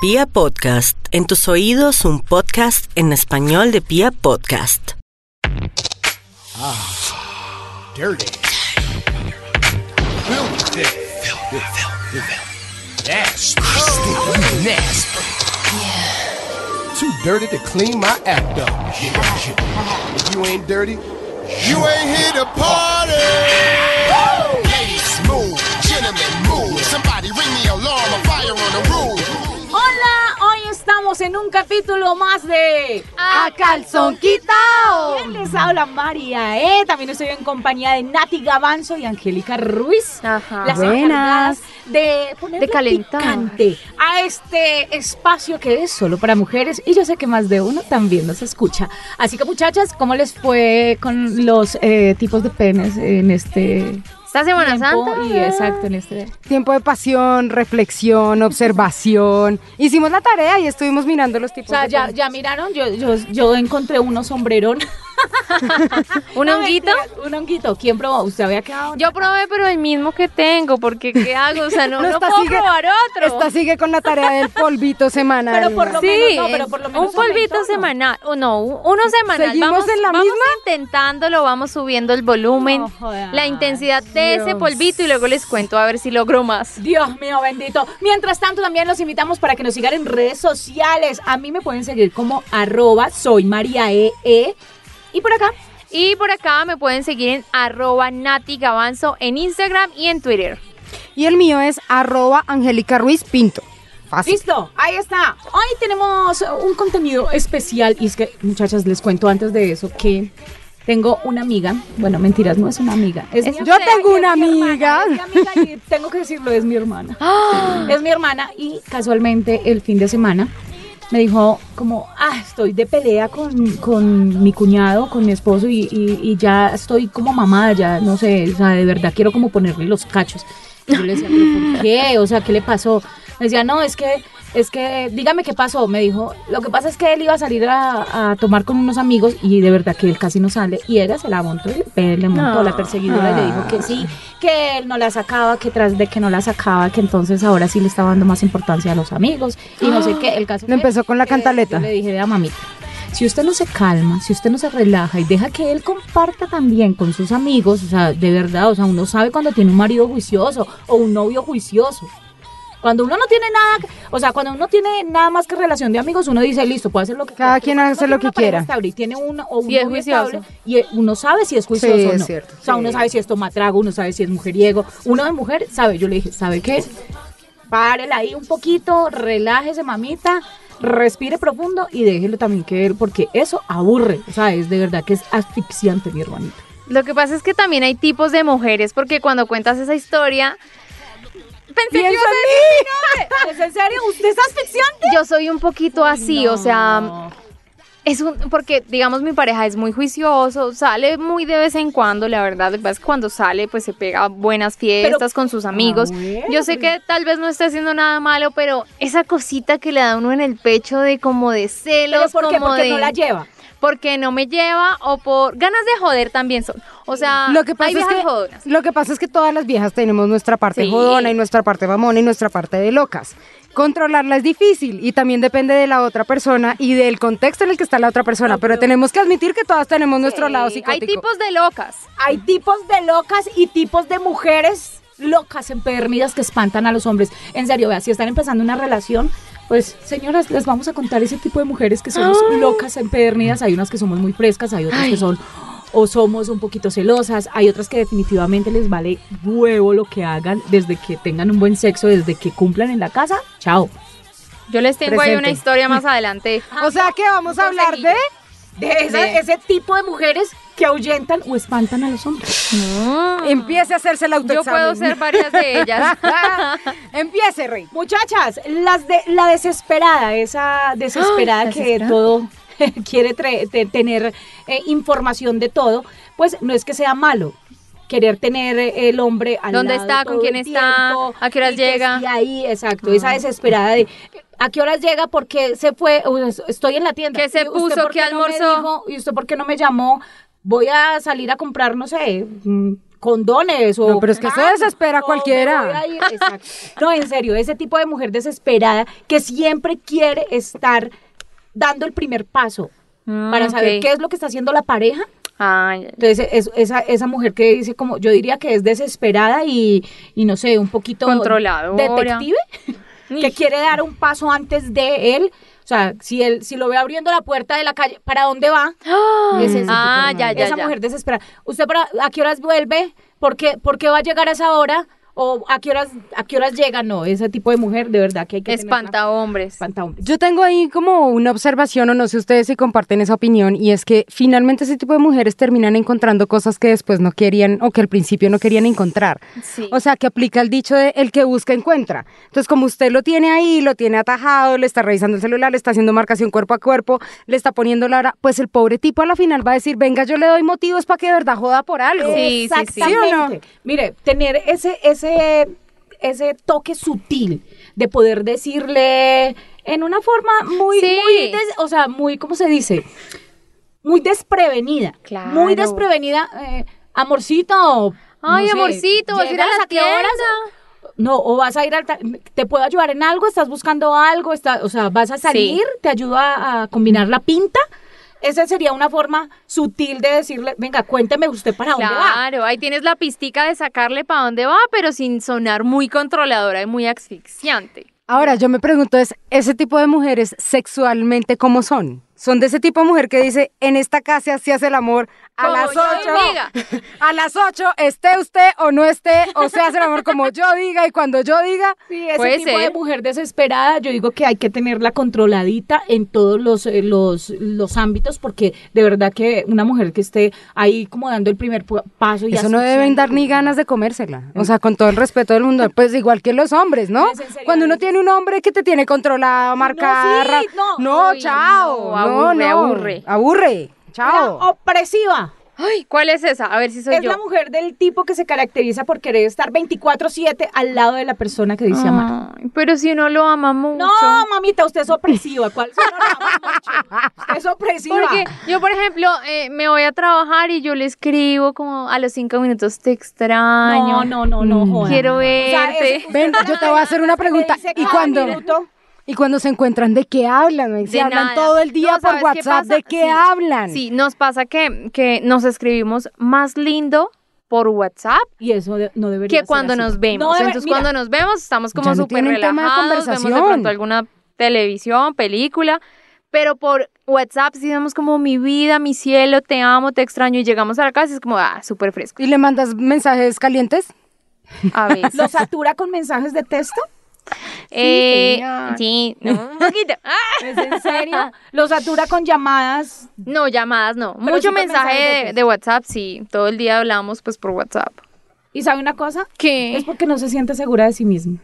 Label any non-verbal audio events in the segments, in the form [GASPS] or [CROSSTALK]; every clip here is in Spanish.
Pia Podcast, en tus oídos un podcast en español de Pia Podcast. Dirty. Filthy. Nasty. Nasty. Too dirty to clean my act up. If you ain't dirty, you ain't here to party. Ladies, move. Gentlemen, move. Somebody ring the alarm. A fire on the roof. Estamos en un capítulo más de A calzón quitao. ¿Quién les habla María? Eh? También estoy en compañía de Nati Gavanzo y Angélica Ruiz. Ajá. Las Buenas. encargadas de ponerle De calentar. picante a este espacio que es solo para mujeres y yo sé que más de uno también nos escucha. Así que muchachas, ¿cómo les fue con los eh, tipos de penes en este Esta Semana tiempo? Santa. Y exacto, en este... Tiempo de pasión, reflexión, observación. Hicimos la tarea y estuvimos mirando los O tipos sea, de ya, ya miraron, yo, yo, yo encontré unos sombrerón. [LAUGHS] ¿Un No, honguito? Un honguito. ¿Quién probó? ¿Usted había quedado? Yo probé, pero el mismo que tengo, porque ¿qué hago? O sea, no, [LAUGHS] no, puedo sigue- probar otro. Esta sigue con la tarea del polvito semanal. Pero por lo Sí, menos, no, pero por lo menos un polvito semanal, o no, un- uno semanal. ¿Seguimos vamos, en la vamos misma? intentándolo, vamos subiendo el volumen, la intensidad de ese polvito y luego les cuento a ver si logro más. Dios mío, bendito. Mientras tanto, también los invitamos para que nos sigan en redes sociales. A mí me pueden seguir como arroba soy María E. E. Y por acá, Y por acá me pueden seguir en arroba Nati Gavanzo en Instagram y en Twitter. Y el mío es arroba Angélica Ruiz Pinto. Fácil. listo, ahí está. Hoy tenemos un contenido especial. Y es que, muchachas, les cuento antes de eso que tengo una amiga. Bueno, mentiras, no es una amiga. Es Es- mi Yo tengo es una hermana, amiga. Es mi amiga y [LAUGHS] tengo que decirlo, es mi hermana. [GASPS] Es mi hermana y casualmente el fin de semana me dijo como, ah, estoy de pelea con, con mi cuñado, con mi esposo y, y- ya estoy como mamada, ya no sé, o sea, de verdad quiero como ponerle los cachos. Y yo le decía, ¿pero por qué? O sea, ¿qué le pasó? Me decía, no, es que, es que, dígame qué pasó. Me dijo, lo que pasa es que él iba a salir a, a tomar con unos amigos y de verdad que él casi no sale. Y ella se la montó y le le montó No. la perseguidora y le dijo que sí, que él no la sacaba, que tras de que no la sacaba, que entonces ahora sí le estaba dando más importancia a los amigos y no sé qué. El caso Le fue empezó con la cantaleta. Yo le dije, vea mamita, si usted no se calma, si usted no se relaja y deja que él comparta también con sus amigos, o sea, de verdad, o sea, uno sabe cuando tiene un marido juicioso o un novio juicioso. Cuando uno no tiene nada, o sea, cuando uno tiene nada más que relación de amigos, uno dice, listo, puede hacer lo que Cada quiera. quien Pero hace lo que quiera. estable y tiene uno o un Y es juicioso. y uno sabe si es juicioso Sí, o es no. cierto, o sea, sí. uno sabe si es tomatrago, uno sabe si es mujeriego. Uno de mujer sabe, yo le dije, ¿sabe qué? Párela ahí un poquito, relájese, mamita, respire profundo y déjelo también que él, porque eso aburre, o sea, es de verdad que es asfixiante, mi hermanita. Lo que pasa es que también hay tipos de mujeres, porque cuando cuentas esa historia, pensé que ibas a [LAUGHS] ¿Es en serio? ¿Usted es asfixiante? Yo soy un poquito así, o sea, es un, porque digamos mi pareja es muy juicioso, sale muy de vez en cuando, la verdad, lo que pasa es que cuando sale pues se pega buenas fiestas con sus amigos. Ah, bueno, Yo sé que tal vez no esté haciendo nada malo, pero esa cosita que le da uno en el pecho de como de celos, ¿Pero por qué? como Porque de no la lleva. Porque no me lleva o por ganas de joder también son. O sea, Lo que pasa hay es viejas que jodonas. lo que pasa es que todas las viejas tenemos nuestra parte Sí. jodona y nuestra parte mamona y nuestra parte de locas. Controlarla es difícil y también depende de la otra persona y del contexto en el que está la otra persona, pero tenemos que admitir que todas tenemos nuestro lado Hay psicótico. tipos de locas. Hay tipos de locas y tipos de mujeres locas empedernidas que espantan a los hombres. En serio, vea, si están empezando una relación, pues señoras, les vamos a contar ese tipo de mujeres que somos locas empedernidas. Hay unas que somos muy frescas, hay otras que son o somos un poquito celosas, hay otras que definitivamente les vale huevo lo que hagan desde que tengan un buen sexo, desde que cumplan en la casa. Chao. Yo les tengo ahí una historia más adelante. O sea que vamos a hablar de De esa- De- ese tipo de mujeres que ahuyentan o espantan a los hombres. empiece a hacerse el Yo autoexamen. puedo ser varias de ellas. [LAUGHS] empiece, Rey. Muchachas, las de la desesperada, esa desesperada que desesperada. todo [LAUGHS] quiere tener eh, información de todo, pues no es que sea malo. Querer tener eh, el hombre al ¿Dónde lado está? ¿Con quién está? tiempo, ¿A qué horas y llega? esté ahí, exacto, esa desesperada de ¿a qué horas llega? Porque se fue, estoy en la tienda. ¿Qué se ¿Y puso? por ¿Qué no me almorzó? ¿Y usted por qué no me llamó? Voy a salir a comprar, no sé, mm, condones o No, pero es que se cans, desespera cualquiera. No, en serio, ese tipo de mujer desesperada que siempre quiere estar dando el primer paso Mm, para saber qué es lo que está haciendo la pareja. Ah. Entonces, es- esa, esa mujer que dice como, yo diría que es desesperada y, y no sé, un poquito Controladora. detective, que quiere dar un paso antes de él. O sea, si él, si lo ve abriendo la puerta de la calle, ¿para dónde va? Es ese tipo de Ah, ya, ya, Esa ya. mujer desesperada. ¿Usted para, a qué horas vuelve? ¿Por qué, por qué va a llegar a esa hora? ¿O a qué horas, a qué horas llega? No, ese tipo de mujer, de verdad que hay que Espanta hombres. Espanta hombres. Yo tengo ahí como una observación, o no sé ustedes si comparten esa opinión, y es que finalmente ese tipo de mujeres terminan encontrando cosas que después no querían o que al principio no querían encontrar. Sí. O sea, que aplica el dicho de el que busca encuentra. Entonces, como usted lo tiene ahí, lo tiene atajado, le está revisando el celular, le está haciendo marcación cuerpo a cuerpo, le está poniendo la hora, pues el pobre tipo a la final va a decir, venga, yo le doy motivos para que de verdad joda por algo. Sí, sí, sí. Exactamente. ¿Sí o no? Mire, tener ese, ese, ese toque sutil de poder decirle en una forma muy, Sí. muy des- o sea, muy, ¿cómo se dice? Muy desprevenida. Claro. Muy desprevenida. eh, amorcito. Ay, no sé, amorcito, vas a ir a ¿llegas la horas? No, o vas a ir al... ¿Te puedo ayudar en algo? ¿Estás buscando algo? Está, o sea, ¿vas a salir? ¿Te ayudo a, a combinar la pinta? Esa sería una forma sutil de decirle, venga, cuénteme usted para dónde va. Claro, ahí tienes la pistica de sacarle para dónde va, pero sin sonar muy controladora y muy asfixiante. Ahora, yo me pregunto, es, ¿ese tipo de mujeres sexualmente cómo son? ¿Son de ese tipo de mujer que dice, en esta casa se hace el amor a Como las yo ocho? diga. [LAUGHS] A las ocho, esté usted o no esté, o se hace el amor como yo diga y cuando yo diga. Sí, ese Puede tipo de ser. mujer desesperada, yo digo que hay que tenerla controladita en todos los, eh, los, los ámbitos, porque de verdad que una mujer que esté ahí como dando el primer paso y Eso no deben dar ni ganas de comérsela. O sea, con todo el respeto del mundo. Pues igual que los hombres, ¿no? Es en serio, Cuando uno tiene un hombre que te tiene controlado, marcada. sí, no. no, Uy, chao. no, aburre, no, aburre. Aburre. Chao. La opresiva. Ay, ¿cuál es esa? A ver si soy es yo. la mujer del tipo que se caracteriza por querer estar 24/7 al lado de la persona que dice amar. Ay, pero si uno lo ama mucho. No, mamita, usted es opresiva. ¿Cuál? Si no lo ama mucho. Usted es opresiva. Porque yo, por ejemplo, eh, me voy a trabajar y yo le escribo como a los cinco minutos te extraño. no, no, no, no, Mm. joda. Quiero O sea, verte. es- Ven, yo te voy a hacer una pregunta. ¿Y minuto, y cuando se encuentran, de qué hablan? Se De hablan nada. todo el día No, por ¿sabes qué WhatsApp. ¿De qué Sí, hablan? Sí, nos pasa que, que nos escribimos más lindo por WhatsApp Y eso de- no debería que cuando ser así. nos vemos. No debe- Entonces, mira, cuando nos vemos, estamos como no súper de relajados, vemos de pronto alguna televisión, película, pero por WhatsApp sí vemos como mi vida, mi cielo, te amo, te extraño, y llegamos a la casa y es como, ah, súper fresco. ¿Y le mandas mensajes calientes? A veces. ¿Lo satura con mensajes de texto? Eh, señor. sí, no, un [LAUGHS] poquito. ¿Es en serio? ¿Lo satura con llamadas? No, llamadas no. Pero Mucho sí mensaje de WhatsApp, sí. Todo el día hablamos pues por WhatsApp. ¿Y sabe una cosa? ¿Qué? Es porque no se siente segura de sí misma.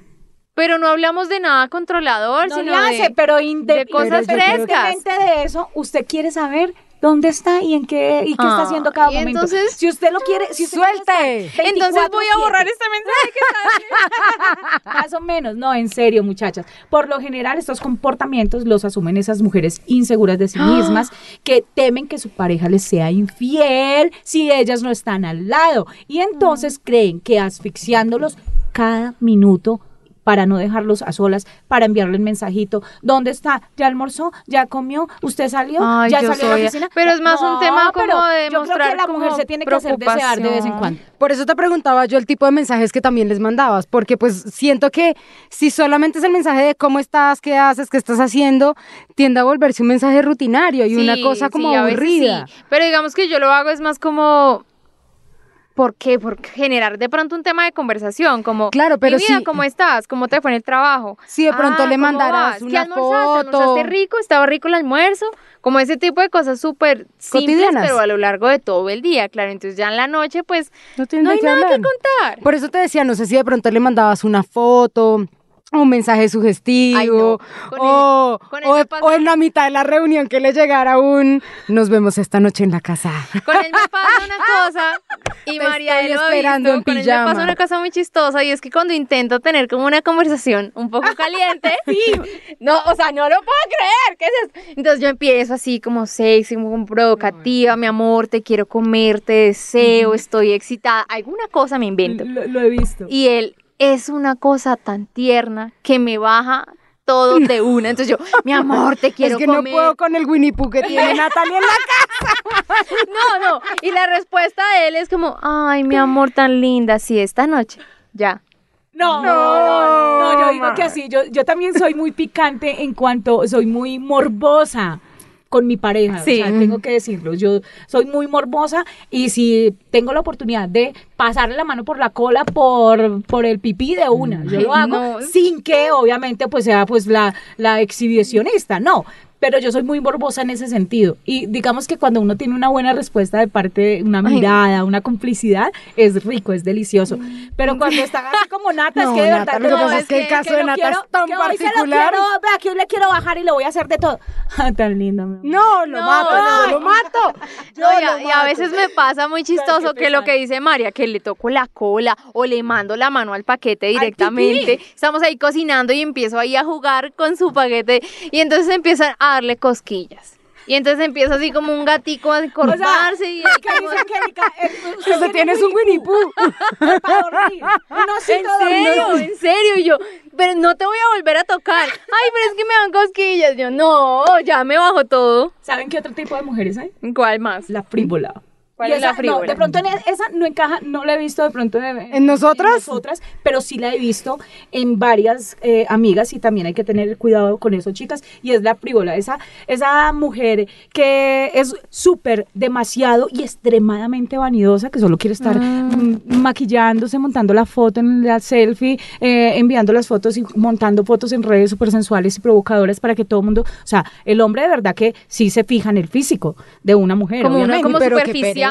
Pero no hablamos de nada controlador, No sino le hace, de... pero de cosas de eso, usted quiere saber dónde está y en qué y qué está Ah, haciendo cada y momento. entonces- si usted lo quiere, si usted ¡Suelte! Entonces voy a 24/7, borrar este mensaje que está [LAUGHS] Más o menos, no, en serio, muchachas. Por lo general, estos comportamientos los asumen esas mujeres inseguras de sí mismas que temen que su pareja les sea infiel si ellas no están al lado. Y entonces creen que asfixiándolos cada minuto para no dejarlos a solas, para enviarle el mensajito, ¿dónde está? ¿Ya almorzó? ¿Ya comió? ¿Usted salió? Ay, ¿Ya salió a la oficina? pero es más un tema como de Yo creo que la mujer se tiene que hacer desear de vez en cuando. Por eso te preguntaba yo el tipo de mensajes que también les mandabas, porque pues siento que si solamente es el mensaje de cómo estás, qué haces, qué estás haciendo, tiende a volverse un mensaje rutinario y una cosa como sí, aburrida. sí. Pero digamos que yo lo hago es más como... ¿Por qué? Por generar de pronto un tema de conversación, como... Claro, pero "Mi vida, sí- ¿cómo estás? ¿Cómo te fue en el trabajo? Si de pronto Ah, le. ¿Qué una almorzaste? foto. ¿Almorzaste rico? ¿Estaba rico el almuerzo? Como ese tipo de cosas súper simples, Cotidianas. pero a lo largo de todo el día, claro. Entonces ya en la noche, pues, No no hay nada que contar. Por eso te decía, no sé si de pronto le mandabas una foto, un mensaje sugestivo, Ay, no. O, o- en la mitad de la reunión que le llegara un nos vemos esta noche en la casa. Con él me pasa una [LAUGHS] cosa y Te María estoy lo ha esperando visto, en con él me pasa una cosa muy chistosa y es que cuando intento tener como una conversación un poco [LAUGHS] caliente, no, o sea, no lo puedo creer, ¿qué es esto? Entonces yo empiezo así como sexy, como provocativa, mi amor, te quiero comer, te deseo, estoy excitada, alguna cosa me invento. Lo, lo he visto. Y él es una cosa tan tierna que me baja todo de una. Entonces yo, mi amor, te [LAUGHS] quiero es que comer. no puedo con el Winnie Pooh que tiene Natalia en la [LAUGHS] casa. No, no. Y la respuesta de él es como, ay, mi amor tan linda, sí, esta noche. Ya. No, no, no, no, yo digo que así, yo, yo también soy muy picante en cuanto, soy muy morbosa con mi pareja, Sí. o sea, tengo que decirlo, yo soy muy morbosa y si tengo la oportunidad de pasarle la mano por la cola por, por el pipí de una, yo lo hago no. sin que obviamente pues sea pues la, la exhibicionista, no. Pero yo soy muy morbosa en ese sentido. Y digamos que cuando uno tiene una buena respuesta de parte de una Ay. mirada, una complicidad, es rico, es delicioso. Pero cuando [LAUGHS] están así como Nata, es que de Nata, verdad lo que no, pasa es que el caso de Nata quiero- es tan que particular. quiero, aquí le quiero bajar y le voy a hacer de todo. [LAUGHS] Tan lindo. mi amor. No, lo No, mato, no. lo [LAUGHS] mato. Yo No, y, lo a, y a mato. veces me pasa muy chistoso que lo que dice María, que le toco la cola o le mando la mano al paquete directamente. Estamos ahí cocinando y empiezo ahí a jugar con su paquete y entonces empiezan a darle cosquillas. Y entonces empieza así como un gatico a O sea, y. [LAUGHS] [LAUGHS] Eh, usted Que se tiene tienes un Winnie Pooh. para dormir. [LAUGHS] ¿En serio? dormir. ¿En serio? Y yo, pero no te voy a volver a tocar. Ay, pero es que me dan cosquillas. Yo, no, ya me bajo todo. ¿Saben qué otro tipo de mujeres hay? ¿Cuál más? La frívola. ¿Cuál Y es la frívola? No, de pronto en e- esa no encaja, no la he visto de pronto de- ¿En nosotras? nosotras, pero sí la he visto en varias eh, amigas y también hay que tener cuidado con eso, chicas. Y es la frívola, esa, esa mujer que es súper demasiado y extremadamente vanidosa, que solo quiere estar mm, maquillándose, montando la foto en la selfie, eh, enviando las fotos y montando fotos en redes súper sensuales y provocadoras para que todo el mundo, o sea, el hombre de verdad que sí se fija en el físico de una mujer. Como una, obviamente. como pero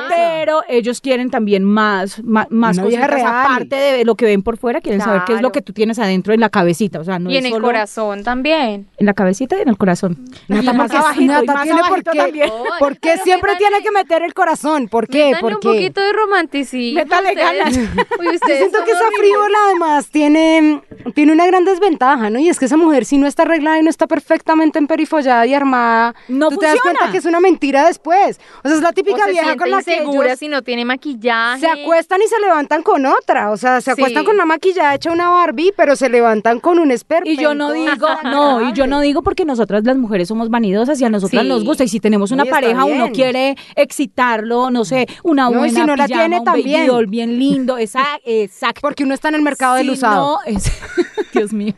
Pero ellos quieren también más, más, más real. aparte de lo que ven por fuera, quieren saber qué es lo que tú tienes adentro en la cabecita, o sea, no y es en el solo corazón también. en la cabecita y en el corazón. Nata, Y más porque abajito, y Nata más tiene por qué, también. [LAUGHS] ¿por qué siempre tiene que meter el corazón? ¿Por qué? Métanle ¿Por un poquito de romanticismo. Métale ganas. [LAUGHS] Uy, Yo ustedes siento que esa frívola además tiene, tiene una gran desventaja, ¿no? Y es que esa mujer si no está arreglada y no está perfectamente emperifollada y armada, No tú te das cuenta que es una mentira después. O sea, es la típica vieja con la ellos si no tiene maquillaje. se acuestan y se levantan con otra. O sea, se acuestan Sí. con una maquillada hecha una Barbie, pero se levantan con un esperpento. Y yo no digo, [LAUGHS] no, y yo no digo porque nosotras las mujeres somos vanidosas y a nosotras Sí. nos gusta. Y si tenemos una pareja, uno quiere excitarlo, no sé, una No, y buena si no la tiene, también. doll bien lindo, esa, [LAUGHS] exacto. Porque uno está en el mercado del Si usado. no, es- [LAUGHS] Dios mío.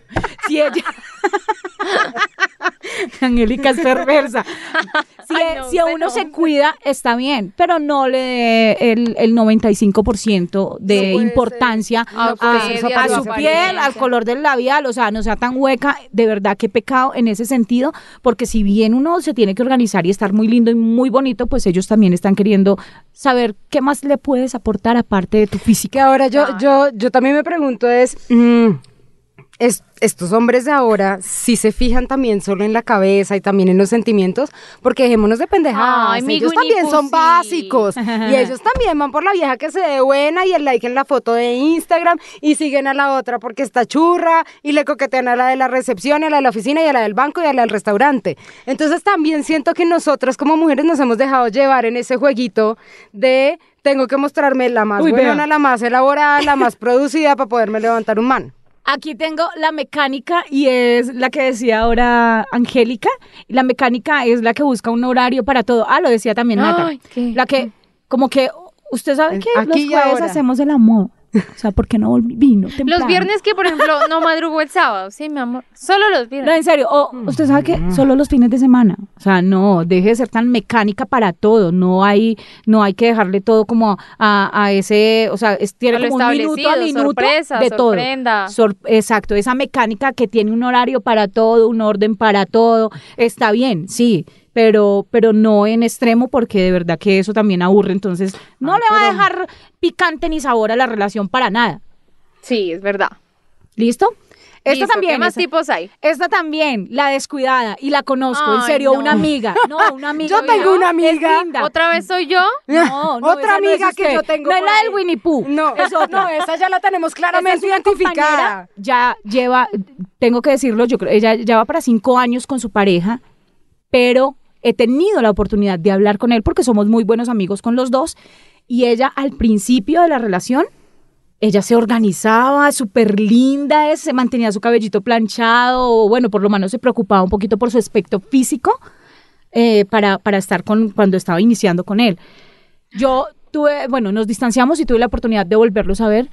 Si ella. [LAUGHS] Angélica es perversa. [LAUGHS] Si, Ay, no, si a uno no, se cuida, está bien, pero no le dé el, el 95% de No importancia. A a, su piel, al color del labial, o sea, no sea tan hueca. De verdad, qué pecado en ese sentido, porque si bien uno se tiene que organizar y estar muy lindo y muy bonito, pues ellos también están queriendo saber qué más le puedes aportar aparte de tu física. Que ahora yo, yo, yo también me pregunto es, mm, es- estos hombres de ahora, si se fijan también solo en la cabeza y también en los sentimientos, porque dejémonos de pendejadas. Ay, ellos también son sí. básicos. y [LAUGHS] ellos también van por la vieja que se ve buena y el like en la foto de Instagram y siguen a la otra porque está churra y le coquetean a la de la recepción, y a la de la oficina y a la del banco y a la del restaurante. Entonces también siento que nosotras como mujeres nos hemos dejado llevar en ese jueguito de tengo que mostrarme la más Uy, buena, vea. la más elaborada, la más [LAUGHS] producida para poderme levantar un man. Aquí tengo la mecánica y es la que decía ahora Angélica. Y La mecánica es la que busca un horario para todo. Ah, lo decía también Nata. Ay, ¿qué? La que, como que, usted sabe que Aquí los jueves hacemos el amor. O sea, ¿por qué no volví- vino temprano? Los viernes que, por ejemplo, no madrugo el sábado. Sí, mi amor. Solo los No, viernes. en serio. O usted sabe que solo los fines de semana. O sea, no, deje de ser tan mecánica para todo. No hay, no hay que dejarle todo como a, a ese, o sea, es, tiene como un minuto a minuto sorpresa, de todo. sorprenda. Sor- exacto, esa mecánica que tiene un horario para todo, un orden para todo, está bien, sí, pero, pero no en extremo porque de verdad que eso también aburre, entonces no Ay, le va a dejar picante ni sabor a la relación para nada. Sí, es verdad. ¿Listo? Esta Listo, también. ¿Qué más esta- tipos hay? Esta también, la descuidada, y la conozco, en serio, no. una amiga. [LAUGHS] No, una amiga. Yo tengo una amiga. Linda. ¿Otra vez soy yo? No, no, [LAUGHS] Otra esa no es amiga que yo tengo No es la del Winnie Pooh. No, es [LAUGHS] otra. no, esa ya la tenemos claramente identificada. Ya lleva, tengo que decirlo, yo creo, ella ya va para cinco años con su pareja, pero he tenido la oportunidad de hablar con él porque somos muy buenos amigos con los dos. Y ella al principio de la relación, ella se organizaba, súper linda, es, se mantenía su cabellito planchado, o bueno, por lo menos se preocupaba un poquito por su aspecto físico eh, para, para estar con, cuando estaba iniciando con él. Yo tuve, bueno, nos distanciamos y tuve la oportunidad de volverlos a ver.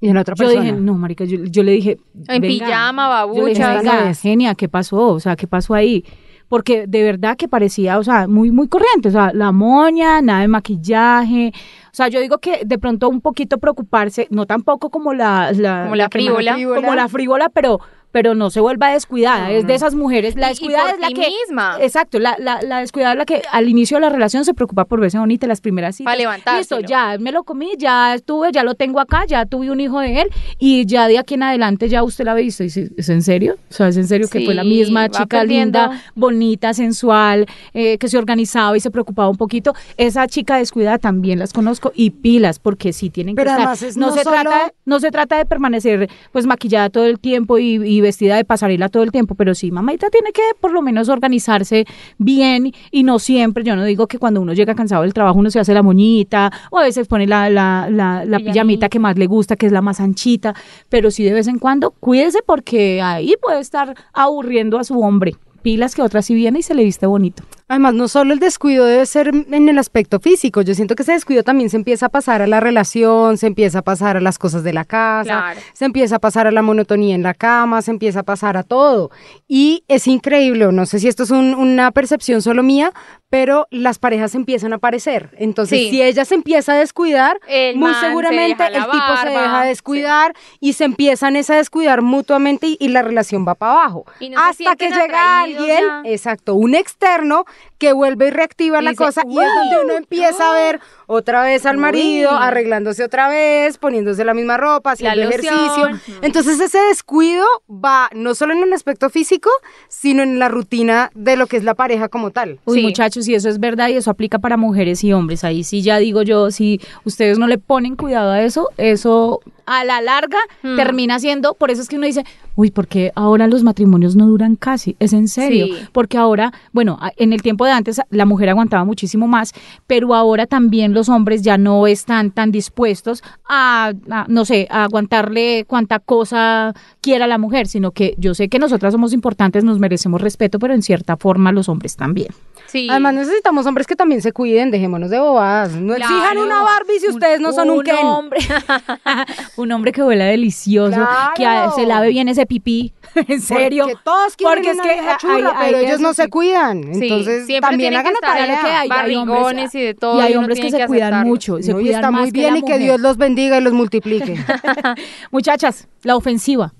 Y en otra Yo persona. dije, no, marica, yo, yo le dije... En venga. pijama, Yo le dije, venga, genia, ¿qué pasó? O sea, ¿qué pasó ahí? Porque de verdad que parecía, o sea, muy, muy corriente. O sea, la moña, nada de maquillaje. O sea, yo digo que de pronto un poquito preocuparse, no tampoco como la... la Como la frívola. Como la frívola, pero pero no se vuelva descuidada. es de esas mujeres. La Y- y descuidada por es la que. misma. Exacto, la, la, la descuidada es la que al inicio de la relación se preocupa por verse bonita las primeras citas. Pa' levantárselo. Listo, ya me lo comí, ya estuve, ya lo tengo acá, ya tuve un hijo de él y ya de aquí en adelante ya usted la ve y dice, ¿es en serio? O sea, ¿es en serio que fue la misma chica perdiendo. linda, bonita, sensual, eh, que se organizaba y se preocupaba un poquito? Esa chica descuidada también las conozco y pilas porque sí tienen Pero que estar. es no, no se solo- trata, no se trata de permanecer pues maquillada todo el tiempo y, y vestida de pasarela todo el tiempo, pero sí, mamita tiene que por lo menos organizarse bien y no siempre, yo no digo que cuando uno llega cansado del trabajo uno se hace la moñita o a veces pone la, la, la, la Pijamita. pijamita que más le gusta, que es la más anchita, pero sí de vez en cuando cuídese porque ahí puede estar aburriendo a su hombre. Pilas que otra sí viene y se le viste bonito. Además, no solo el descuido debe ser en el aspecto físico, yo siento que ese descuido también se empieza a pasar a la relación, se empieza a pasar a las cosas de la casa, Claro. se empieza a pasar a la monotonía en la cama, se empieza a pasar a todo. Y es increíble, no sé si esto es un- una percepción solo mía, pero las parejas empiezan a aparecer. Entonces, Sí. si ella se empieza a descuidar, El muy se seguramente el tipo se deja sí. descuidar y se empiezan a descuidar mutuamente y, y la relación va para abajo. Y no se Hasta que llega alguien, ya. exacto, un externo que vuelve y reactiva Y la dice, cosa y es donde uno empieza a ver otra vez al marido Uy. arreglándose otra vez, poniéndose la misma ropa, haciendo ejercicio. Entonces ese descuido va no solo en el aspecto físico, sino en la rutina de lo que es la pareja como tal. Uy, Sí. muchachos, y eso es verdad y eso aplica para mujeres y hombres. Ahí sí ya digo yo, si ustedes no le ponen cuidado a eso, eso a la larga Hmm. termina siendo, por eso es que uno dice, uy, porque ahora los matrimonios no duran casi, es en serio, Sí. porque ahora, bueno, en el tiempo de antes la mujer aguantaba muchísimo más, pero ahora también los hombres ya no están tan dispuestos a, a, no sé, a aguantarle cuanta cosa quiera la mujer, sino que yo sé que nosotras somos importantes, nos merecemos respeto, pero en cierta forma los hombres también. Sí. Además necesitamos hombres que también se cuiden, dejémonos de bobadas. No Claro. exijan una Barbie si ustedes no son un, Ken. hombre, [LAUGHS] un hombre que huela delicioso, Claro. que a- se lave bien ese pipí, [LAUGHS] en serio. Porque todos quieren Porque es una que vieja hay- churra, hay pero ellos no se sí. cuidan. Sí, Entonces siempre también hagan que la tarea. Que hay, barrigones y de todo, y hay hombres que se cuidan aceptarlo. mucho, se No, y cuidan está más muy bien y que. Dios los bendiga y los multiplique. [LAUGHS] [LAUGHS] Muchachas, la ofensiva.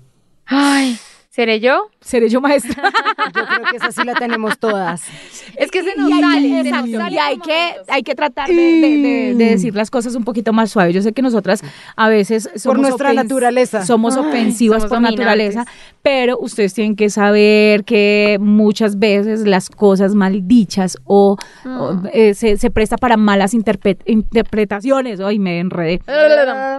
Ay, ¿seré yo? Seré yo maestra. [LAUGHS] Yo creo que esa sí la tenemos todas. Es que se nos Y sale, que- se nos exacto, sale y hay por que, hay que tratar de, de- de- de decir las cosas un poquito más suaves. Yo sé que nosotras a veces somos nuestra naturaleza. somos Ay, ofensivas somos por dominantes. naturaleza, pero ustedes tienen que saber que muchas veces las cosas mal dichas o, o, Mm. eh, se, se presta para malas interpre- interpretaciones. Ay, me enredé.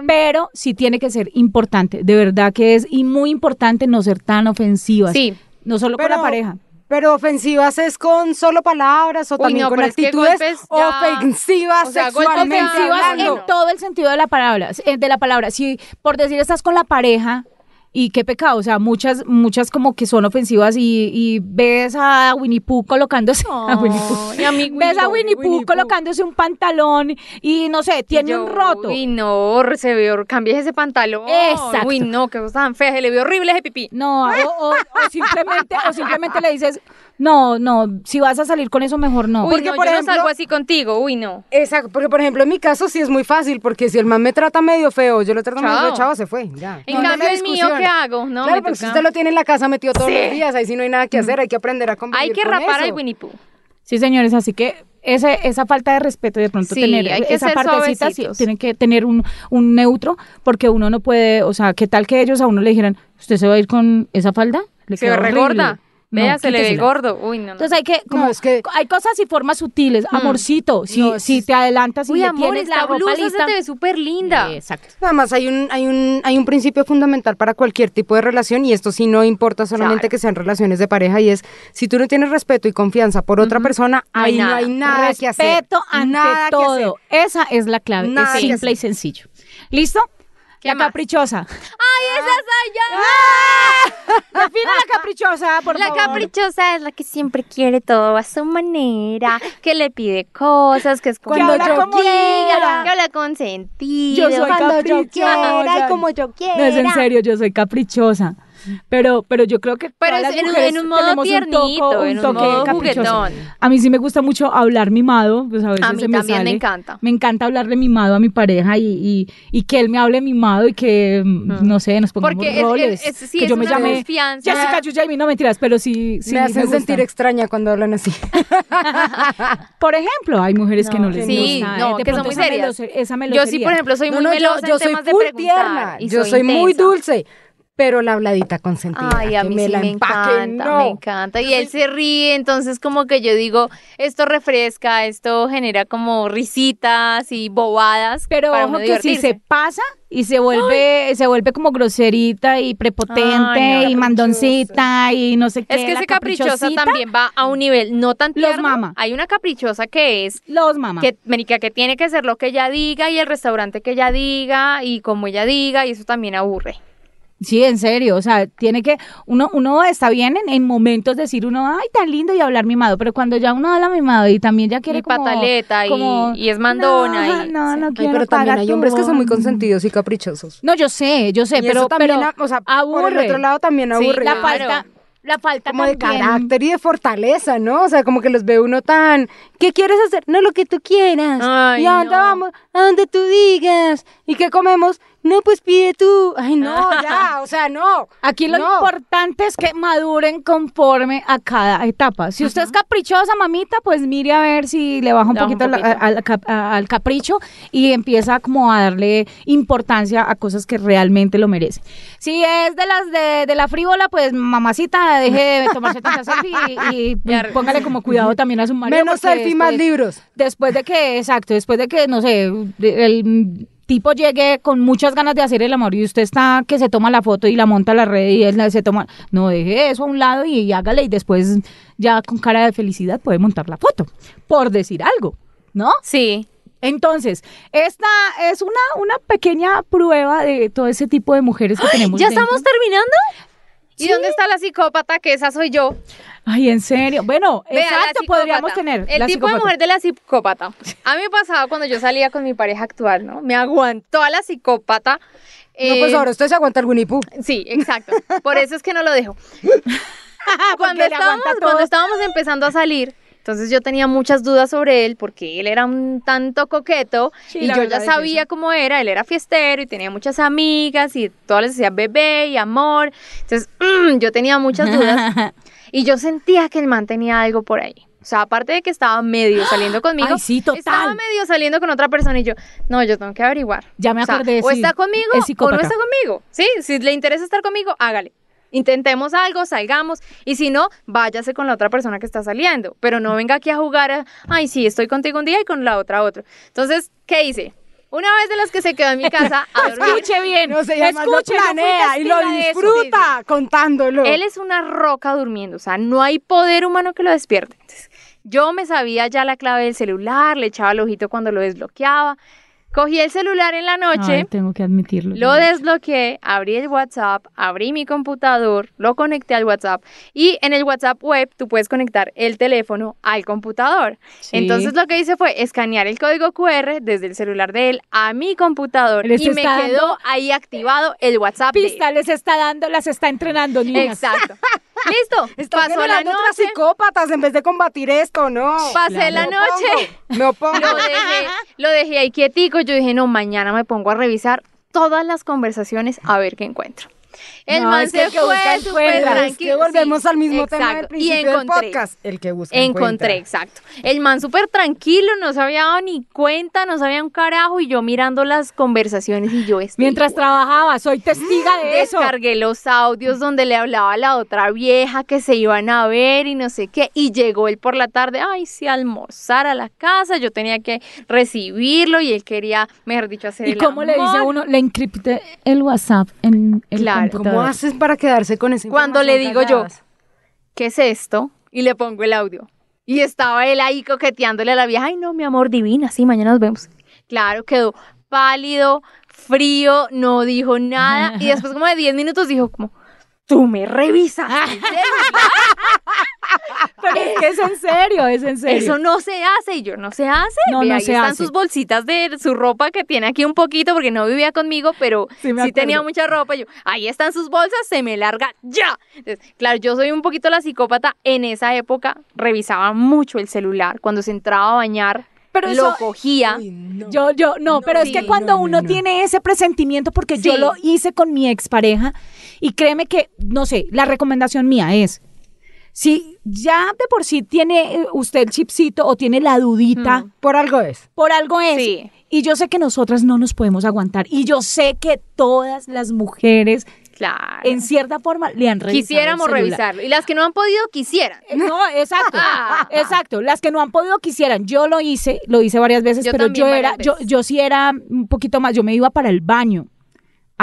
Pero sí tiene que ser importante, de verdad que es y muy importante no ser tan ofensivas. Sí. No solo con la pareja. Pero ofensivas es con solo palabras o Uy, también no, con pero es que actitudes ofensivas o sea, sexualmente ofensivas hablando. en todo el sentido de la palabra, eh, de la palabra. Si por decir estás con la pareja y qué pecado, o sea, muchas muchas como que son ofensivas y, y ves a Winnie Pooh colocándose [LAUGHS] a Winnie Pooh. y a mí Ves a Winnie Winnie Pooh colocándose un pantalón y no sé, tiene Yo, un roto. Uy, no, se vio, cambies ese pantalón. Exacto. Uy, no, qué cosa tan fea, se le vio horrible ese pipí. No, o, o- o simplemente o simplemente le dices, "No, no, si vas a salir con eso mejor no." Uy, Porque, no, por yo ejemplo- no salgo así contigo, uy, no. Exacto, porque por ejemplo en mi caso sí es muy fácil, porque si el man me trata medio feo, yo lo trato medio feo, chavo, se fue, ya. En No, cambio, el mío, discusión. ¿Qué hago? No, claro, pero si usted lo tiene en la casa metido todos los días, ahí sí no hay nada que hacer, hay que aprender a convivir Hay que con rapar eso. al Winnie Pooh. Sí, señores, así que ese, esa falta de respeto y de pronto Sí, tener hay que esa ser partecita, sí, tienen que tener un, un neutro, porque uno no puede, o sea, ¿qué tal que ellos a uno le dijeran, ¿usted se va a ir con esa falda? Le Se queda ve horrible". regorda. No, Vea, se le ve gordo. Uy, no, no. Entonces hay que, como, es que- hay cosas y formas sutiles, amorcito, si, No, si te adelantas y Uy, le amor, tienes la ropa blusa lista. se te ve súper linda. Exacto. Además, hay un, hay, un, hay un principio fundamental para cualquier tipo de relación y esto sí no importa solamente Claro. que sean relaciones de pareja y es, si tú no tienes respeto y confianza por otra persona, No hay ahí no nada. hay nada que hacer. Respeto ante Nada todo. Esa es la clave. Nada es simple y sencillo. ¿Listo? ¿Qué la más? caprichosa. ¡Ay, esa soy yo! Defina la caprichosa, por La favor. caprichosa es la que siempre quiere todo a su manera, que le pide cosas, que es Cuando que yo quiera. que habla con sentido. Yo soy Cuando yo caprichosa. quiera y como yo quiera. No es en serio, yo soy caprichosa. Pero, pero yo creo que Pero todas es las en un- mujeres en un modo tiernito, un, toco- en un toque modo caprichoso. juguetón. A mí sí me gusta mucho hablar mimado, pues a veces A mí se me también me sale. encanta. Me encanta hablarle mimado a mi pareja y, y, y que él me hable mimado y que, mm, no sé, nos pongamos Porque es- roles. es- es- sí, que es yo me llame confianza. Jessica Yujaimi, no mentiras, pero sí, sí me hacen gusta. sentir extraña cuando hablan así. [LAUGHS] Por ejemplo, hay mujeres que no les Sí, gusta. no, que son muy serias. Yo sí, por ejemplo, soy No, muy no, yo, melosa yo soy preguntar. tierna, yo soy muy dulce, pero la habladita consentida. Ay, a mí me sí la me empaque, encanta, no. me encanta. Y él se ríe, entonces como que yo digo, esto refresca, esto genera como risitas y bobadas. Pero para ojo que si se pasa y se vuelve, se vuelve como groserita y prepotente Ay, no. y mandoncita y no sé qué. Es que ese caprichosa también va a un nivel no tan Los tierno. mama. Hay una caprichosa que es Los mamás. que, marica, que tiene que ser lo que ella diga y el restaurante que ella diga y como ella diga y eso también aburre. Sí, en serio, o sea, tiene que, uno, uno está bien en, en momentos decir uno, ay, tan lindo y hablar mimado, pero cuando ya uno habla mimado y también ya quiere Y como... pataleta y- como, y es mandona No, y- no, no Ay, quiero pero también hay hombres que son muy bono". consentidos y caprichosos. No, yo sé, yo sé, Y pero, eso también, pero o sea, por aburre. el otro lado también Sí, aburre. la claro. falta, la falta como de carácter y de fortaleza, ¿no? O sea, como que los ve uno tan, ¿qué quieres hacer? No, lo que tú quieras. Ay, ¿Y a dónde no. vamos? A donde tú digas. ¿Y qué comemos? No, pues pide tú. Ay, no, [LAUGHS] ya, o sea, no. Aquí lo No. importante es que maduren conforme a cada etapa. Si usted es caprichosa, mamita, pues mire a ver si le baja un Le baja un poquito, al capricho y empieza como a darle importancia a cosas que realmente lo merecen. Si es de las de, de la frívola, pues mamacita, deje de tomarse tanta [LAUGHS] selfie y, póngale como cuidado también a su marido. Menos selfie, más después- libros. Después de que, exacto, después de que, no sé, el tipo llegue con muchas ganas de hacer el amor y usted está que se toma la foto y la monta a la red y él se toma, no deje eso a un lado y hágale y después ya con cara de felicidad puede montar la foto, por decir algo, ¿no? Sí. Entonces, esta es una, una pequeña prueba de todo ese tipo de mujeres que tenemos. ¿Ya dentro. estamos terminando? ¿Y dónde está la psicópata? Que esa soy yo. Ay, en serio. Bueno, Vea, exacto, podríamos tener. El la tipo de psicópata. mujer de la psicópata. A mí me pasaba cuando yo salía con mi pareja actual, ¿no? Me aguantó a la psicópata. No, pues Eh, ahora usted se aguanta el Winnie Pooh. Sí, exacto. Por eso es que no lo dejo. [LAUGHS] cuando, estábamos, cuando estábamos empezando a salir, entonces yo tenía muchas dudas sobre él porque él era un tanto coqueto Sí, y yo ya es sabía eso. cómo era, él era fiestero y tenía muchas amigas y todas les decía bebé y amor. Entonces mm, yo tenía muchas dudas [LAUGHS] y yo sentía que el man tenía algo por ahí. O sea, aparte de que estaba medio saliendo conmigo, Ay, sí, total. estaba medio saliendo con otra persona y yo, no, yo tengo que averiguar. Ya me O sea, acordé, o está conmigo es o no está conmigo. Sí, si le interesa estar conmigo, hágale. Intentemos algo, salgamos. Y si no, váyase con la otra persona que está saliendo. Pero no venga aquí a jugar a, ay, sí, estoy contigo un día y con la otra otro. Entonces, ¿qué hice? Una vez de las que se quedó en mi casa a [LAUGHS] dormir. Escuche bien. No además lo escuche, fui planea y lo eso. disfruta contándolo. Él es una roca durmiendo, o sea, no hay poder humano que lo despierte. Entonces, yo me sabía ya la clave del celular, le echaba el ojito cuando lo desbloqueaba. Cogí el celular en la noche. Ay, tengo que admitirlo. Lo desbloqueé, abrí el WhatsApp, abrí mi computador, lo conecté al WhatsApp y en el WhatsApp web tú puedes conectar el teléfono al computador. Sí. Entonces lo que hice fue escanear el código QR desde el celular de él a mi computador Les y me quedó ahí activado el WhatsApp. de él. Pista les está dando, las está entrenando, niñas. Exacto. [LAUGHS] Listo. [LAUGHS] Está Pasó la generando otras noche. psicópatas en vez de combatir esto, ¿no. Pasé la Me noche. opongo. Lo dejé, lo dejé ahí quietico. Yo dije, no, mañana me pongo a revisar todas las conversaciones a ver qué encuentro. El No, man es que se el que fue súper encuentra. Es tranquilo. que volvemos sí, al mismo tema del. Y principio del encontré. podcast. El que busca Encontré, encuentra. exacto. El man súper tranquilo, no se había dado ni cuenta, no sabía un carajo y yo mirando las conversaciones y yo estoy Mientras trabajaba, soy testiga de eso. Descargué los audios donde le hablaba a la otra vieja que se iban a ver y no sé qué. Y llegó él por la tarde, ay, sí, a almorzar a la casa. Yo tenía que recibirlo y él quería, mejor dicho, hacer ¿Y el cómo le dice a uno? Le encripté el WhatsApp en el Claro. Computador. ¿Cómo haces para quedarse con ese Cuando le digo yo, ¿qué es esto? Y le pongo el audio. Y estaba él ahí coqueteándole a la vieja, ay, no, mi amor divina, sí, mañana nos vemos. Claro, quedó pálido, frío, no dijo nada. Y después como de 10 minutos dijo como, tú me revisas. [LAUGHS] Pero es que es en serio, es en serio. Eso no se hace y yo no se hace. No, Ve, no ahí se están hace. sus bolsitas de su ropa que tiene aquí un poquito porque no vivía conmigo, pero Sí, tenía mucha ropa. Yo, ahí están sus bolsas, se me larga ya. Entonces, claro, yo soy un poquito la psicópata. En esa época revisaba mucho el celular. Cuando se entraba a bañar, Pero lo eso- cogía. Yo, yo, no, pero es que cuando no, no, uno no. tiene ese presentimiento, porque yo lo hice con mi expareja, y créeme que, no sé, la recomendación mía es, si ya de por sí tiene eh, usted el chipcito o tiene la dudita, Por algo es. por algo es. Sí. Y yo sé que nosotras no nos podemos aguantar. Y yo sé que todas las mujeres, Claro. en cierta forma, le han revisado. Quisiéramos revisarlo. Y las que no han podido, quisieran. Eh, No, exacto, Ah. exacto. Las que no han podido quisieran. Yo lo hice, lo hice varias veces, Yo pero yo era, yo, yo sí era un poquito más. Yo me iba para el baño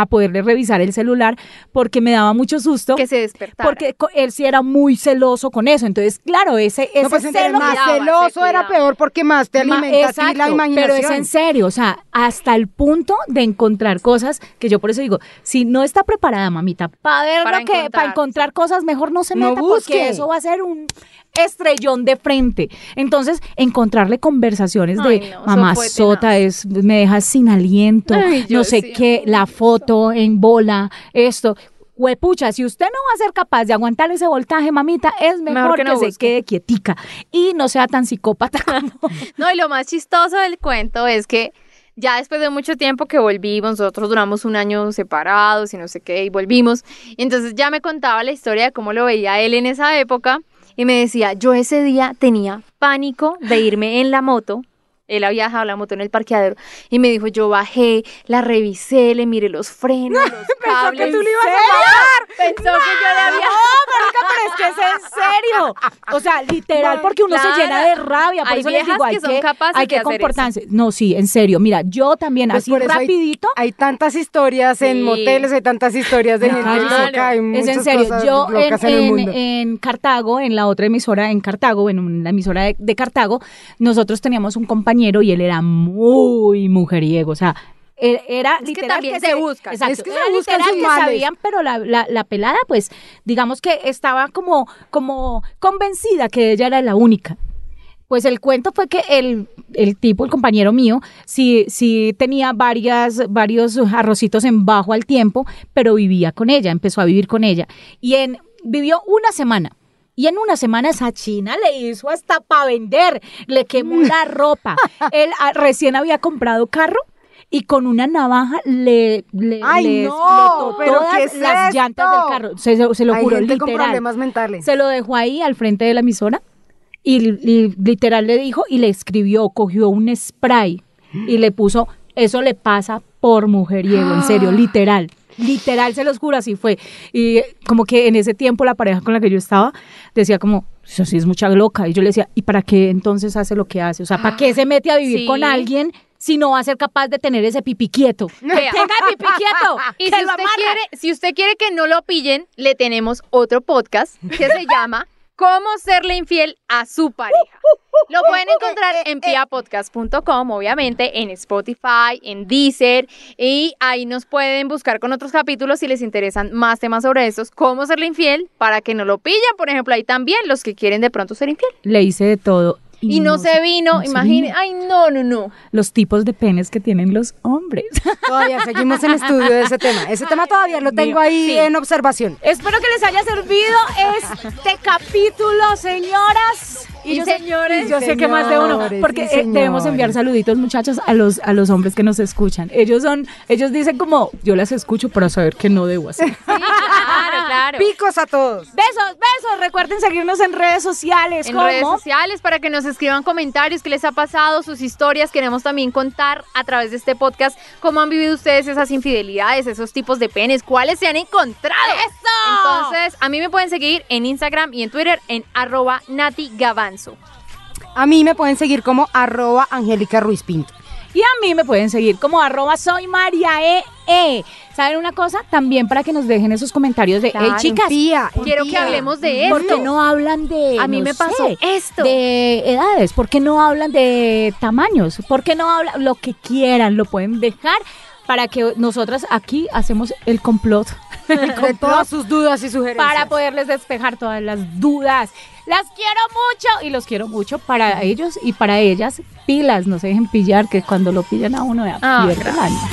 a poderle revisar el celular porque me daba mucho susto. Que se despertara. porque él sí era muy celoso con eso. Entonces, claro, ese, ese No, pues entre celo más cuidaba, celoso era peor porque más te Ma- alimenta a ti la exacto, imaginación. Pero es en serio, o sea, hasta el punto de encontrar cosas que yo por eso digo, si no está preparada, mamita, para ver Para lo que, encontrar, para encontrar cosas, mejor no se No meta busque. porque eso va a ser un estrellón de frente. Entonces, encontrarle conversaciones Ay, de no, mamá sota es me dejas sin aliento, Ay, no sé sí, qué, la foto en bola, esto. Huepucha, si usted no va a ser capaz de aguantar ese voltaje, mamita, es mejor, Mejor que que, no se quede quietica y no sea tan psicópata como [LAUGHS] No, y lo más chistoso del cuento es que ya después de mucho tiempo que volvimos, nosotros duramos un año separados y no sé qué, y volvimos. Y entonces ya me contaba la historia de cómo lo veía él en esa época y me decía, yo ese día tenía pánico de irme en la moto. Él había dejado la moto en el parqueadero y me dijo, yo bajé, la revisé, le miré los frenos, [LAUGHS] los cables. que tú le ibas a matar. Pensó que yo le había... marica, pero es que es en serio. O sea, literal, porque uno Claro. se llena de rabia. Por Hay eso les viejas digo, hay que son capaces hay de que hacer comportarse. No, sí, en serio. Mira, yo también, Pues así por eso hay- rapidito. Hay, tantas historias en Sí. moteles, hay tantas historias de gente Claro. loca, hay Es en serio, yo en, en, el en- mundo. en Cartago, en la otra emisora en Cartago, en la emisora de, de Cartago, nosotros teníamos un compañero y él era muy mujeriego, o sea, él era que literal también se buscan. Exacto, Es que se era literal que males. sabían, pero la, la, la pelada, pues, digamos que estaba como, como convencida que ella era la única. Pues el cuento fue que el, el tipo, el compañero mío, sí, sí tenía varias, varios arrocitos en bajo al tiempo, pero vivía con ella, empezó a vivir con ella. Y en, vivió una semana. Y en una semana esa china le hizo hasta para vender, le quemó la ropa. [LAUGHS] Él ah, recién había comprado carro y con una navaja le, le, Ay, le no, explotó todas ¿qué es las esto? llantas del carro. Se, se- se lo hay juro, gente con literal. problemas mentales. Se lo dejó ahí al frente de la emisora y, li- literal le dijo y le escribió, cogió un spray y le puso, eso le pasa por mujeriego, en serio, [GASPS] literal. Literal, se los juro, así fue. Y como que en ese tiempo la pareja con la que yo estaba decía como, eso sí es mucha loca. Y yo le decía, ¿y para qué entonces hace lo que hace? O sea, ¿para qué se mete a vivir Sí. con alguien si no va a ser capaz de tener ese pipí quieto? [LAUGHS] Vea. Tenga el pipí quieto. Y que si usted, quiere, si usted quiere que no lo pillen, le tenemos otro podcast que se llama Cómo serle infiel a su pareja. [LAUGHS] Lo pueden encontrar en piapodcast.com, obviamente, en Spotify, en Deezer, y ahí nos pueden buscar con otros capítulos si les interesan más temas sobre estos, cómo serle infiel, para que no lo pillen, por ejemplo, ahí también los que quieren de pronto ser infiel. Le hice de todo. Y, no, se vino, no se imagine, vino. ay, no, no, no. los tipos de penes que tienen los hombres. [LAUGHS] Todavía seguimos en estudio de ese tema. Ese tema todavía lo tengo ahí Sí. en observación. Espero que les haya servido este capítulo, señoras. Y yo señores. y yo sé que más de uno, porque eh, debemos enviar saluditos, muchachos, a los a los hombres que nos escuchan. Ellos son, ellos dicen como, yo las escucho para saber qué no debo hacer. Sí, claro, claro. Picos a todos. besos, besos. Recuerden seguirnos en redes sociales. en como redes sociales para que nos escriban comentarios, qué les ha pasado, sus historias. Queremos también contar a través de este podcast cómo han vivido ustedes esas infidelidades, esos tipos de penes, cuáles se han encontrado. ¡Eso! Entonces, a mí me pueden seguir en Instagram y en Twitter en arroba Nati A mí me pueden seguir como arroba Angélica Ruiz Pinto. Y a mí me pueden seguir como arroba soy María E. E. ¿Saben una cosa? También para que nos dejen esos comentarios de, hey Claro, chicas, Enfía, Quiero que hablemos de ¿por esto. qué no hablan de, A mí no me pasó sé, esto. de edades? ¿Por qué no hablan de tamaños? ¿Por qué no hablan lo que quieran? Lo pueden dejar para que nosotras aquí hacemos el complot. [LAUGHS] El De todas sus dudas y sugerencias. para poderles despejar todas las dudas. Las quiero mucho y los quiero mucho para ellos y para ellas. Pilas, no se dejen pillar, que cuando lo pillan a uno, ya Ah, pierden el alma.